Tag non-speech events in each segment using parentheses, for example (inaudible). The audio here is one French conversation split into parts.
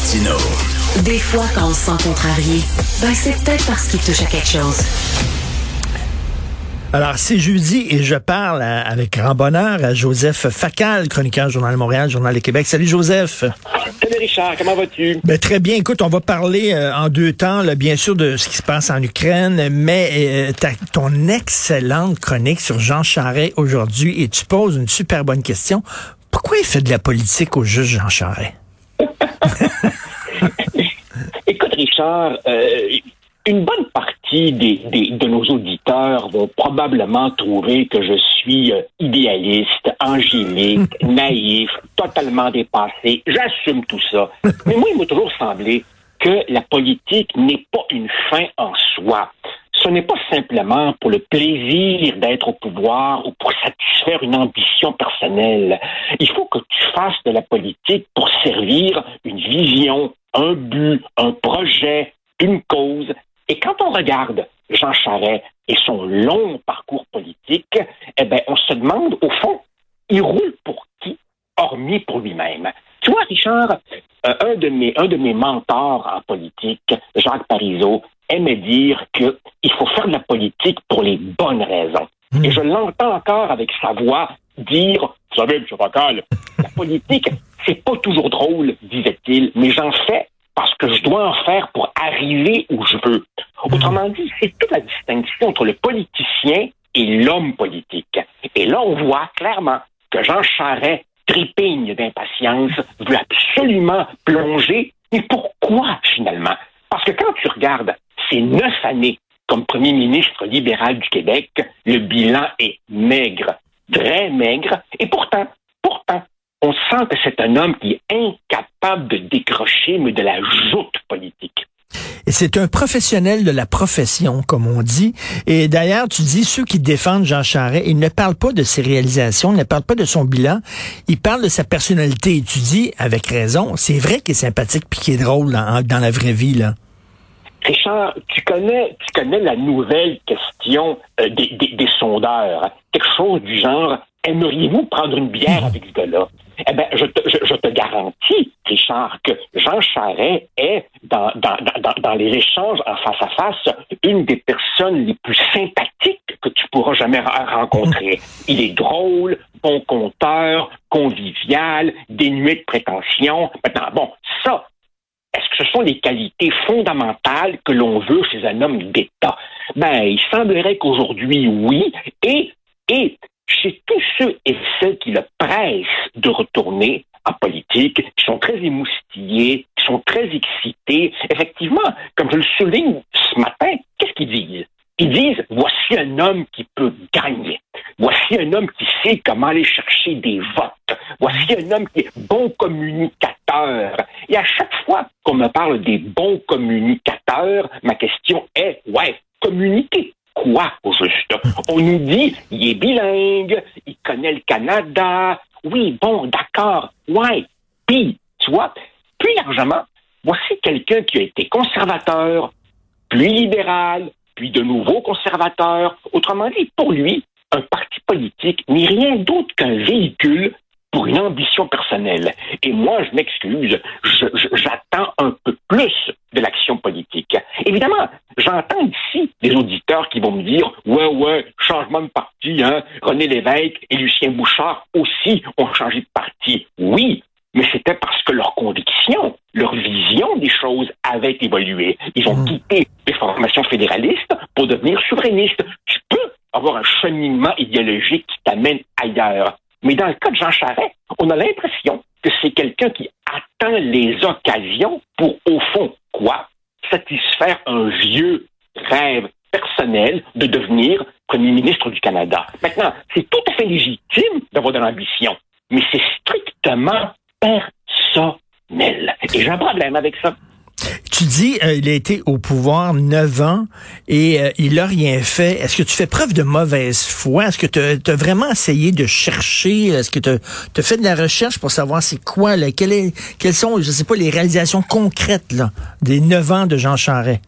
Martino. Des fois, quand on se sent contrarié, ben c'est peut-être parce qu'il touche à quelque chose. Alors, c'est jeudi et je parle à- avec grand bonheur à Joseph Facal, chroniqueur Journal de Montréal, Journal de Québec. Salut Joseph. Salut Richard, comment vas-tu? Ben, très bien. Écoute, on va parler euh, en deux temps, là, bien sûr, de ce qui se passe en Ukraine, mais euh, ta- ton excellente chronique sur Jean Charest aujourd'hui, et tu poses une super bonne question. Pourquoi il fait de la politique au juge Jean Charest? Écoute Richard, euh, une bonne partie des, des- de nos auditeurs vont probablement trouver que je suis euh, idéaliste, angélique, (laughs) naïf, totalement dépassé. J'assume tout ça. Mais moi, il m'a toujours semblé que la politique n'est pas une fin en soi. Ce n'est pas simplement pour le plaisir d'être au pouvoir ou pour satisfaire une ambition personnelle. Il faut que tu fasses de la politique pour servir une vision, un but, un projet, une cause. Et quand on regarde Jean Charest et son long parcours politique, eh ben, on se demande, au fond, il roule pour qui, hormis pour lui-même? Tu vois, Richard, euh, un, de mes, un de mes mentors en politique, Jacques Parizeau, aimait dire qu'il faut faire de la politique pour les bonnes raisons. Et je l'entends encore avec sa voix dire, vous savez, M. Facal, la (laughs) politique, c'est pas toujours drôle, disait-il, mais j'en fais parce que je dois en faire pour arriver où je veux. Autrement dit, c'est toute la distinction entre le politicien et l'homme politique. Et là, on voit clairement que Jean Charest trépigne d'impatience, veut absolument plonger. Mais pourquoi, finalement? Parce que quand tu regardes ces neuf années comme premier ministre libéral du Québec, le bilan est maigre, très maigre, et pourtant, pourtant, on sent que c'est un homme qui est incapable de décrocher, mais de la joute politique. Et c'est un professionnel de la profession, comme on dit. Et d'ailleurs, tu dis, ceux qui défendent Jean Charest, ils ne parlent pas de ses réalisations, ils ne parlent pas de son bilan, ils parlent de sa personnalité. Et tu dis, avec raison, c'est vrai qu'il est sympathique puis qu'il est drôle dans, dans la vraie vie, là. Richard, tu connais, tu connais la nouvelle question euh, des, sondeurs. Quelque chose du genre, aimeriez-vous prendre une bière avec ce gars-là? Eh bien, je te, garantis, Richard, que Jean Charest est, dans, dans, les échanges en face à face, une des personnes les plus sympathiques que tu pourras jamais re- rencontrer. Il est drôle, bon conteur, convivial, dénué de prétention. Maintenant, bon, ça, est-ce que ce sont les qualités fondamentales que l'on veut chez un homme d'État? Ben, il semblerait qu'aujourd'hui, oui, et, et chez tous ceux et celles qui le pressent de retourner en politique, qui sont très émoustillés, qui sont très excités, effectivement, comme je le souligne ce matin, qu'est-ce qu'ils disent? Ils disent, voici un homme qui peut gagner. Voici un homme qui sait comment aller chercher des votes. Voici un homme qui est bon communicateur. Et à chaque fois qu'on me parle des bons communicateurs, ma question est, ouais, communiquer quoi au juste? On nous dit, il est bilingue, il connaît le Canada. Oui, bon, d'accord. Ouais. Puis, tu vois, plus largement, voici quelqu'un qui a été conservateur, puis libéral, puis de nouveau conservateur. Autrement dit, pour lui, un parti politique n'est rien d'autre qu'un véhicule pour une ambition personnelle. Et moi, je m'excuse, j'attends un peu plus de l'action politique. Évidemment, j'entends ici des auditeurs qui vont me dire, ouais, ouais, changement de parti, hein, René Lévesque et Lucien Bouchard aussi ont changé de parti. Oui, mais c'était parce que leur conviction, leur vision des choses avait évolué. Ils ont quitté les formations fédéralistes pour devenir souverainistes. Tu peux avoir un cheminement idéologique qui t'amène ailleurs. Mais dans le cas de Jean Charest, on a l'impression que c'est quelqu'un qui attend les occasions pour, au fond, quoi? Satisfaire un vieux rêve personnel de devenir premier ministre du Canada. Maintenant, c'est tout à fait légitime d'avoir de l'ambition, mais c'est strictement personnel. Et j'ai un problème avec ça. Tu dis, euh, il a été au pouvoir neuf ans et euh, il a rien fait. Est-ce que tu fais preuve de mauvaise foi? Est-ce que tu as vraiment essayé de chercher? Est-ce que tu as fait de la recherche pour savoir c'est quoi, là, quelles sont, je sais pas, les réalisations concrètes là, des neuf ans de Jean Charest?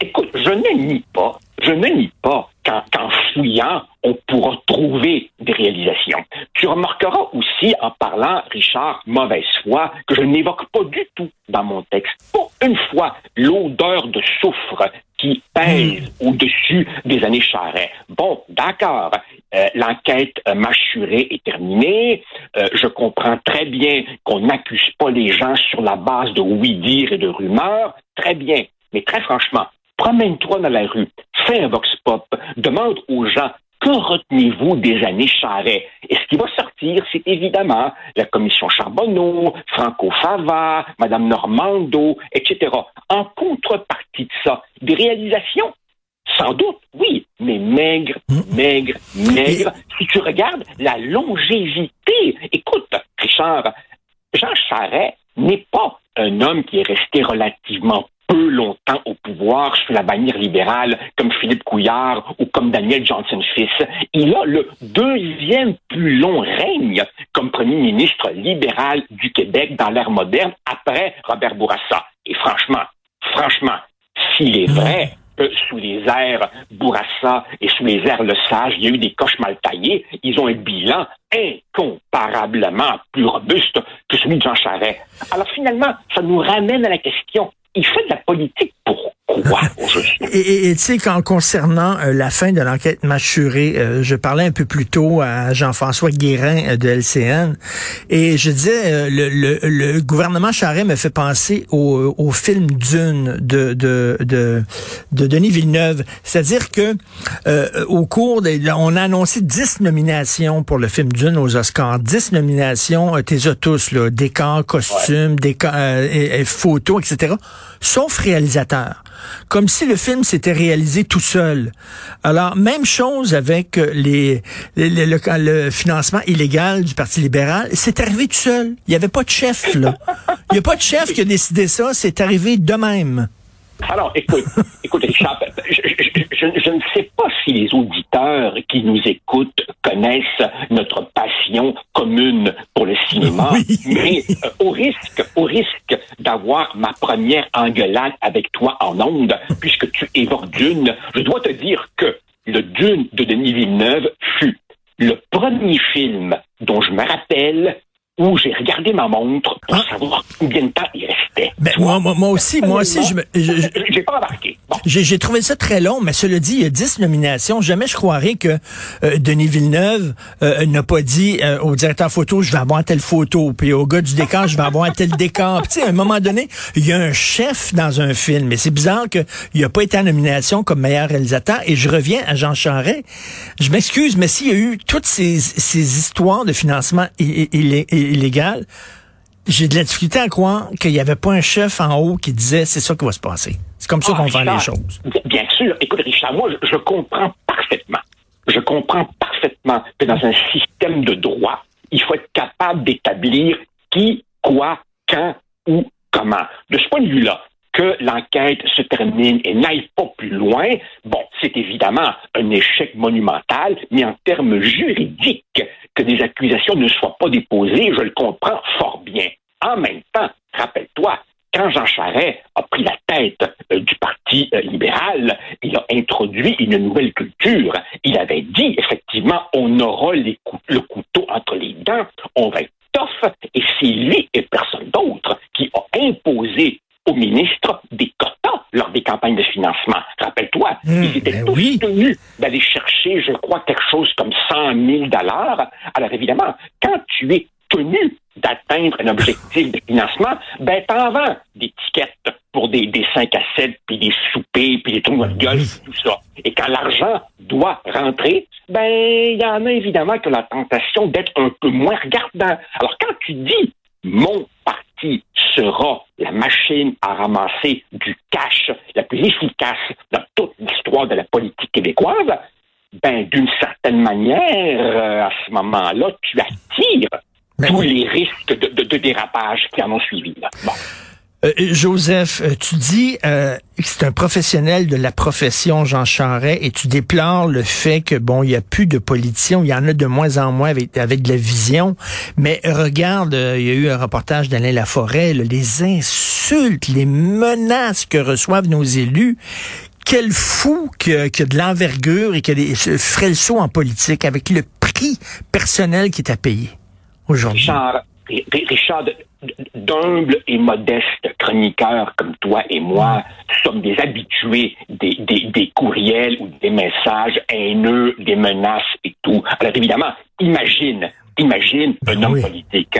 Écoute, je ne nie pas, je ne nie pas qu'en fouillant, on pourra trouver des réalisations. Tu remarqueras aussi, en parlant, Richard, mauvaise foi, que je n'évoque pas du tout dans mon texte, pour une fois, l'odeur de soufre qui pèse hmm. au-dessus des années Charret. Bon, d'accord, euh, l'enquête mâchurée est terminée. Euh, je comprends très bien qu'on n'accuse pas les gens sur la base de oui-dire et de rumeurs. Très bien. Mais très franchement, promène-toi dans la rue, fais un vox pop, demande aux gens que retenez-vous des années Charret? Et ce qui va sortir, c'est évidemment la commission Charbonneau, Franco Fava, Madame Normando, etc. En contrepartie de ça, des réalisations? Sans doute, oui, mais maigre, hmm. maigre, maigre. Si tu regardes la longévité, écoute, Richard, Jean Charest n'est pas un homme qui est resté relativement peu longtemps au pouvoir sous la bannière libérale, comme Philippe Couillard ou comme Daniel Johnson-Fils. Il a le deuxième plus long règne comme premier ministre libéral du Québec dans l'ère moderne après Robert Bourassa. Et franchement, franchement, s'il est vrai sous les airs Bourassa et sous les airs Le Sage, il y a eu des coches mal taillées. Ils ont un bilan incomparablement plus robuste que celui de Jean Charest. Alors finalement, ça nous ramène à la question, il fait de la politique pour et tu sais, qu'en concernant euh, la fin de l'enquête mâchurée, euh, je parlais un peu plus tôt à Jean-François Guérin euh, de LCN et je disais, le, le, le, gouvernement Charest me fait penser au, au film Dune de, de, de, de Denis Villeneuve. C'est-à-dire que au cours, des, on a annoncé 10 nominations pour le film Dune aux Oscars. 10 nominations, t'es tous, là, décors, costumes, décors, photos, etc. Sauf réalisateur comme si le film s'était réalisé tout seul. Alors, même chose avec euh, les, le, financement illégal du Parti libéral, c'est arrivé tout seul. Il n'y avait pas de chef. Il n'y a pas de chef qui a décidé ça, c'est arrivé de même. Alors, écoute, (laughs) écoute, Richard, je, ne sais pas si les auditeurs qui nous écoutent connaissent notre passion commune pour le cinéma, mais euh, au risque, au risque d'avoir ma première engueulade avec toi en ondes, puisque tu évoques Dune, je dois te dire que le Dune de Denis Villeneuve fut le premier film dont je me rappelle où j'ai regardé ma montre pour ah. savoir combien de temps il restait. Ben, moi, moi, aussi, moi aussi, je me, j'ai pas embarqué. J'ai trouvé ça très long, mais cela dit, il y a 10 nominations. Jamais je croirais que euh, Denis Villeneuve euh, n'a pas dit euh, au directeur photo, je vais avoir telle photo, puis au gars du décor, je vais avoir tel décor. Tu sais, à un moment donné, il y a un chef dans un film, mais c'est bizarre qu'il n'a pas été en nomination comme meilleur réalisateur. Et je reviens à Jean Charest. Je m'excuse, mais s'il y a eu toutes ces, ces histoires de financement illégal, illégal, j'ai de la difficulté à croire qu'il n'y avait pas un chef en haut qui disait c'est ça qui va se passer. C'est comme ça ah, qu'on fait les choses. Bien sûr. Écoute, Richard, moi, je, comprends parfaitement. Je comprends parfaitement que dans un système de droit, il faut être capable d'établir qui, quoi, quand, où, comment. De ce point de vue-là, que l'enquête se termine et n'aille pas plus loin, bon, c'est évidemment un échec monumental, mais en termes juridiques, que des accusations ne soient pas déposées, je le comprends fort bien. En même temps, rappelle-toi, quand Jean Charest a pris la tête euh, du Parti euh, libéral, il a introduit une nouvelle culture. Il avait dit, effectivement, on aura le couteau entre les dents, on va être tough, et c'est lui et personne d'autre qui a imposé au ministre des lors des campagnes de financement. Rappelle-toi, hmm, ils étaient ben tous tenus d'aller chercher, je crois, quelque chose comme 100 000 dollars. Alors évidemment, quand tu es tenu d'atteindre un objectif de financement, ben t'en vends des tickets pour des, des 5 à 7, puis des soupers, puis des tournois de golf, tout ça. Et quand l'argent doit rentrer, ben il y en a évidemment que la tentation d'être un peu moins regardant. Alors quand tu dis mon parti sera la machine à ramasser du cash la plus efficace dans toute l'histoire de la politique québécoise, ben d'une certaine manière, euh, à ce moment-là, tu attires tous les risques de, dérapage qui en ont suivi. Euh, Joseph, euh, tu dis euh, que c'est un professionnel de la profession, Jean Charret, et tu déplores le fait que bon, il n'y a plus de politiciens, il y en a de moins en moins avec, avec de la vision. Mais regarde, il y a eu un reportage d'Alain Laforêt, les insultes, les menaces que reçoivent nos élus quel fou que, que de l'envergure et que des, ferait le en politique avec le prix personnel qui est à payer aujourd'hui? Richard d'humbles et modestes chroniqueurs comme toi et moi sommes des habitués des, des, des, courriels ou des messages haineux, des menaces et tout. Alors évidemment, imagine, imagine un ben homme politique.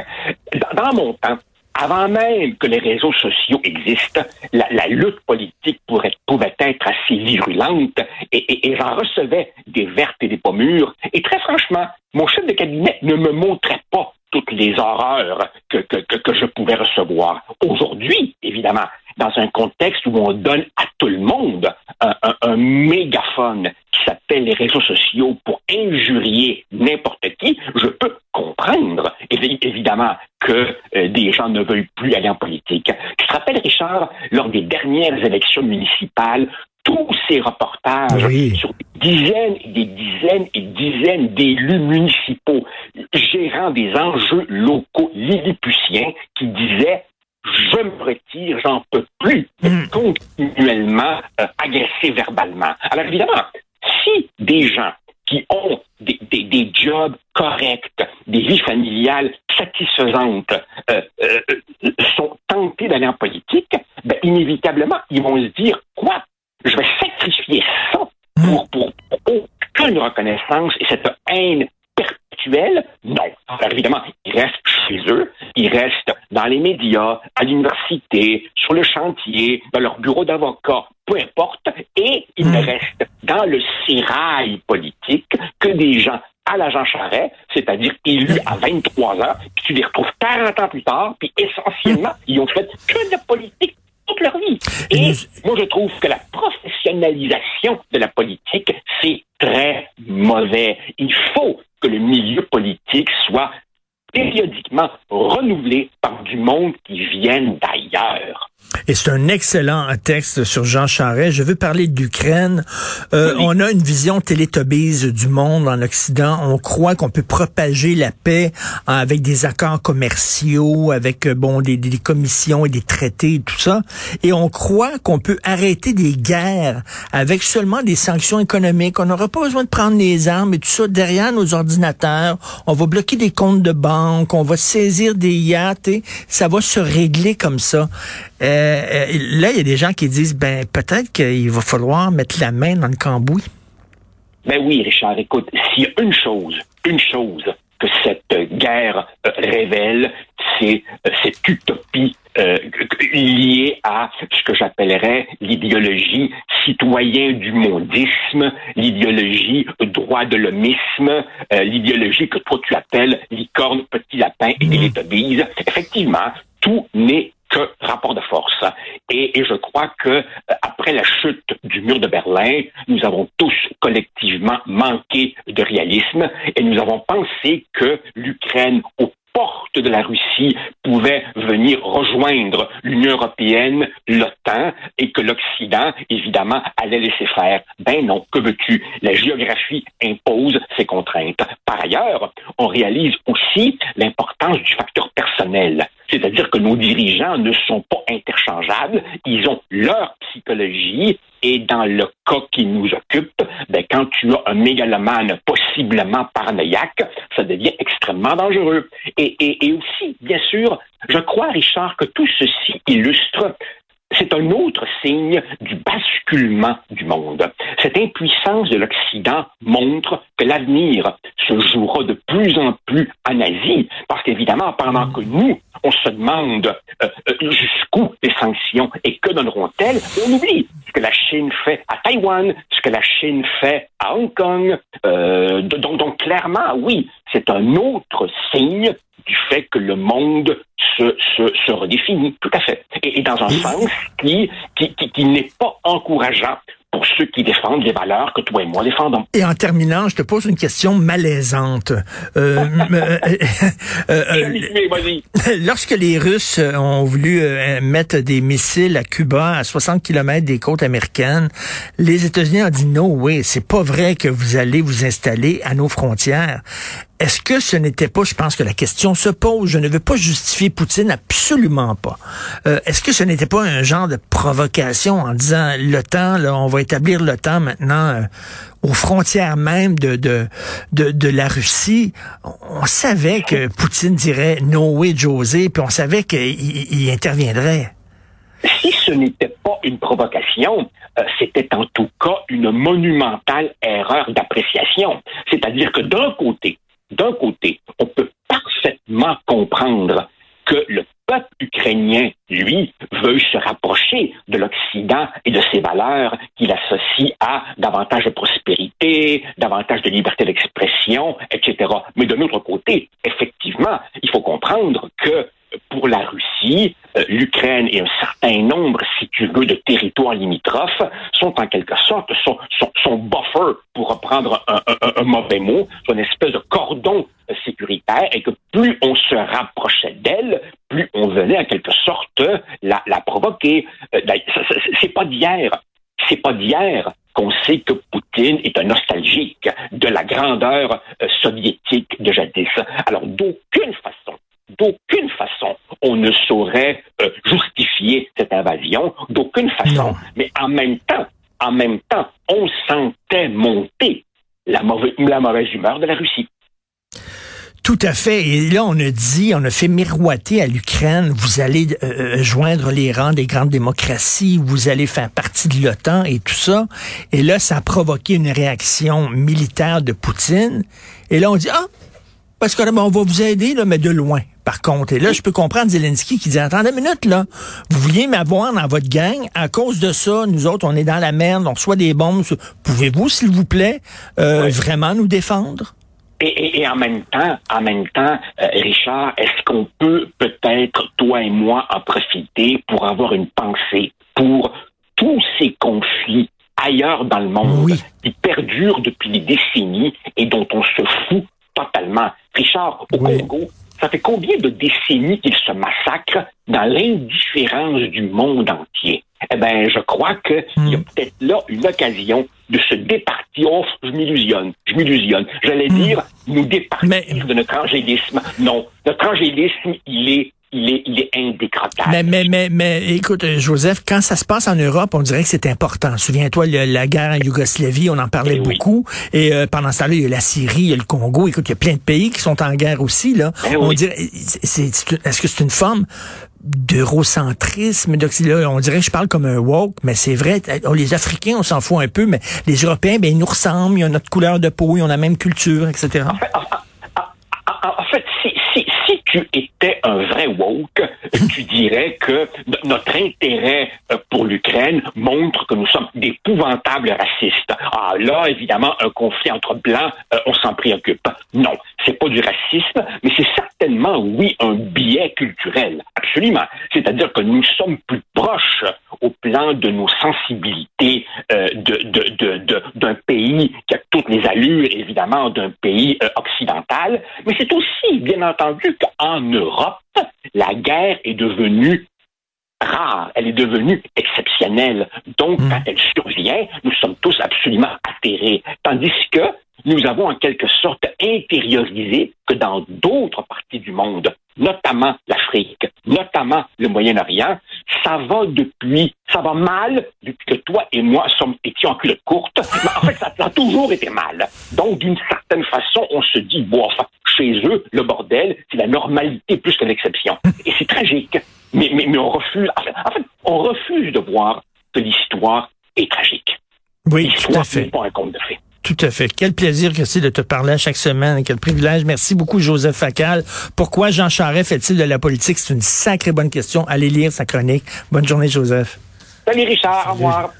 Dans, dans, mon temps, avant même que les réseaux sociaux existent, la, la lutte politique pourrait, pouvait être assez virulente et, et, et j'en recevais des vertes et des pommures. Et très franchement, mon chef de cabinet ne me montrait pas toutes les horreurs que, que, que, je pouvais recevoir. Aujourd'hui, évidemment, dans un contexte où on donne à tout le monde un, mégaphone qui s'appelle les réseaux sociaux pour injurier n'importe qui, je peux comprendre évidemment que euh, des gens ne veulent plus aller en politique. Tu te rappelles, Richard, lors des dernières élections municipales, tous ces reportages sur des dizaines et des dizaines et dizaines d'élus municipaux gérant des enjeux locaux lilliputiens qui disaient je me retire, j'en peux plus, mm. continuellement euh, agressé verbalement. Alors évidemment, si des gens qui ont des, des, des, jobs corrects, des vies familiales satisfaisantes, euh, euh, sont tentés d'aller en politique, ben, inévitablement, ils vont se dire, quoi, je vais sacrifier ça pour, pour, pour aucune reconnaissance et cette haine perpétuelle? Non. Alors évidemment, ils restent chez eux, ils restent dans les médias, à l'université, sur le chantier, dans leur bureau d'avocat, peu importe, et ils ne hmm. restent dans le sérail politique que des gens à l'agent Charret, c'est-à-dire élus à 23 ans, puis tu les retrouves 40 ans plus tard, puis essentiellement, ils ont fait que de politique toute leur vie. Et moi, je trouve que la professionnalisation de la politique, c'est très mauvais. Il faut que le milieu politique soit périodiquement renouvelé par du monde qui vienne d'ailleurs. Et c'est un excellent texte sur Jean Charest. Je veux parler d'Ukraine. Euh, on a une vision télétobise du monde en Occident. On croit qu'on peut propager la paix avec des accords commerciaux, avec euh, bon des, des, commissions et des traités et tout ça. Et on croit qu'on peut arrêter des guerres avec seulement des sanctions économiques. On n'aura pas besoin de prendre les armes et tout ça derrière nos ordinateurs. On va bloquer des comptes de banque, on va saisir des yachts et ça va se régler comme ça. Euh, euh, là, il y a des gens qui disent, ben peut-être qu'il va falloir mettre la main dans le cambouis. Ben oui, Richard, écoute, s'il y a une chose, une chose que cette guerre euh, révèle, c'est cette utopie liée à ce que j'appellerais l'idéologie citoyen du mondisme, l'idéologie droit de l'homisme, l'idéologie que toi tu appelles licorne, petit lapin et mmh. Effectivement, tout n'est que rapport de force. Et, je crois que euh, après la chute du mur de Berlin, nous avons tous collectivement manqué de réalisme et nous avons pensé que l'Ukraine, au porte de la Russie pouvait venir rejoindre l'Union européenne, l'OTAN, et que l'Occident, évidemment, allait laisser faire. Ben non, que veux-tu? La géographie impose ses contraintes. Par ailleurs, on réalise aussi l'importance du facteur personnel. C'est-à-dire que nos dirigeants ne sont pas interchangeables, ils ont leur psychologie et dans le cas qui nous occupe, ben, quand tu as un mégalomane possiblement paranoïaque, ça devient extrêmement dangereux. Et, aussi, bien sûr, je crois, Richard, que tout ceci illustre c'est un autre signe du basculement du monde. Cette impuissance de l'Occident montre que l'avenir se jouera de plus en plus en Asie, parce qu'évidemment, pendant que nous, on se demande euh, euh, jusqu'où les sanctions et que donneront-elles, on oublie ce que la Chine fait à Taïwan, ce que la Chine fait à Hong Kong. Euh, donc, donc, clairement, oui, c'est un autre signe du fait que le monde se, se, se redéfinit, tout à fait. Et, et dans un sens qui, qui, qui, qui n'est pas encourageant pour ceux qui défendent les valeurs que toi et moi défendons. Et en terminant, je te pose une question malaisante. Euh, (laughs) euh, euh, euh (laughs) lorsque les Russes ont voulu mettre des missiles à Cuba à 60 km des côtes américaines, les États-Unis ont dit non, oui, c'est pas vrai que vous allez vous installer à nos frontières. Est-ce que ce n'était pas, je pense que la question se pose, je ne veux pas justifier Poutine, absolument pas. Euh, est-ce que ce n'était pas un genre de provocation en disant l'OTAN, là, on va établir l'OTAN maintenant euh, aux frontières même de, de, de, la Russie? On, savait que Poutine dirait no way José, puis on savait qu'il interviendrait. Si ce n'était pas une provocation, euh, c'était en tout cas une monumentale erreur d'appréciation. C'est-à-dire que d'un côté, d'un côté, on peut parfaitement comprendre que le peuple ukrainien, lui, veut se rapprocher de l'Occident et de ses valeurs qu'il associe à davantage de prospérité, davantage de liberté d'expression, etc. Mais de l'autre côté, effectivement, il faut comprendre que pour la Russie, euh, l'Ukraine et un certain nombre, si tu veux, de territoires limitrophes sont en quelque sorte son, son, buffer, pour reprendre un, mauvais mot, son espèce de cordon sécuritaire, et que plus on se rapprochait d'elle, plus on venait en quelque sorte la, la provoquer. Euh, ben, c'est pas d'hier. C'est pas d'hier qu'on sait que Poutine est un nostalgique de la grandeur euh, soviétique de jadis. Alors, d'aucune façon, d'aucune façon on ne saurait euh, justifier cette invasion, d'aucune façon. Mais en même temps, en même temps, on sentait monter la mauvaise, la mauvaise humeur de la Russie. Tout à fait. Et là, on a dit, on a fait miroiter à l'Ukraine, vous allez euh, euh, joindre les rangs des grandes démocraties, vous allez faire partie de l'OTAN et tout ça. Et là, ça a provoqué une réaction militaire de Poutine. Et là, on dit, ah, parce que on va vous aider, là, mais de loin, par contre. Et là, je peux comprendre Zelensky qui dit, attendez une minute, là, vous vouliez m'avoir dans votre gang, à cause de ça, nous autres, on est dans la merde, on reçoit des bombes. Pouvez-vous, s'il vous plaît, euh, vraiment nous défendre? Et, en même temps, en même temps, euh, Richard, est-ce qu'on peut peut-être, toi et moi, en profiter pour avoir une pensée pour tous ces conflits ailleurs dans le monde qui perdurent depuis des décennies et dont on se fout totalement? Richard, au Congo, ça fait combien de décennies qu'ils se massacrent dans l'indifférence du monde entier? Eh bien, je crois qu'il y a hmm. peut-être là une occasion de se départir. Oh, je m'illusionne, je m'illusionne. J'allais hmm. dire, nous départir de notre angélisme. Non, notre angélisme, il est il est, il est indécrottable. Mais, mais, mais, mais, écoute, euh, Joseph, quand ça se passe en Europe, on dirait que c'est important. Souviens-toi, la guerre en Yougoslavie, on en parlait eh beaucoup. Et euh, pendant ce temps-là, il y a la Syrie, il y a le Congo. Écoute, il y a plein de pays qui sont en guerre aussi. Là. Eh on dirait, c'est, est-ce que c'est une forme d'eurocentrisme, on dirait que je parle comme un woke, mais c'est vrai, les Africains, on s'en fout un peu, mais les Européens, ben, ils nous ressemblent, ils ont notre couleur de peau, ils ont la même culture, etc. En fait, si tu étais un vrai woke, (laughs) tu dirais que notre intérêt euh, pour l'Ukraine montre que nous sommes d'épouvantables racistes. Ah là, évidemment, un conflit entre blancs, euh, on s'en préoccupe. Non, c'est pas du racisme, mais c'est certainement, oui, un biais culturel. Absolument. C'est-à-dire que nous sommes plus proches au plan de nos sensibilités euh, d'un pays qui a toutes les allures, évidemment, d'un pays occidental, mais c'est aussi, bien entendu, qu'en Europe, la guerre est devenue rare, elle est devenue exceptionnelle. Donc, hmm. quand elle survient, nous sommes tous absolument atterrés. Tandis que nous avons en quelque sorte intériorisé que dans d'autres parties du monde, notamment l'Afrique, notamment le Moyen-Orient, ça va depuis, ça va mal depuis que toi et moi sommes étions en culotte courte. Mais en fait, ça, a toujours été mal. Donc, d'une certaine façon, on se dit, bon, enfin, chez eux, le bordel, c'est la normalité plus que l'exception. Et c'est tragique. Mais, mais, mais on refuse, en fait, on refuse de voir que l'histoire est tragique. Oui, tout à fait. pas un conte de fait. Tout à fait. Quel plaisir que c'est de te parler chaque semaine. Quel privilège. Merci beaucoup, Joseph Facal. Pourquoi Jean Charest fait-il de la politique? C'est une sacrée bonne question. Allez lire sa chronique. Bonne journée, Joseph. Salut, Richard. Au revoir.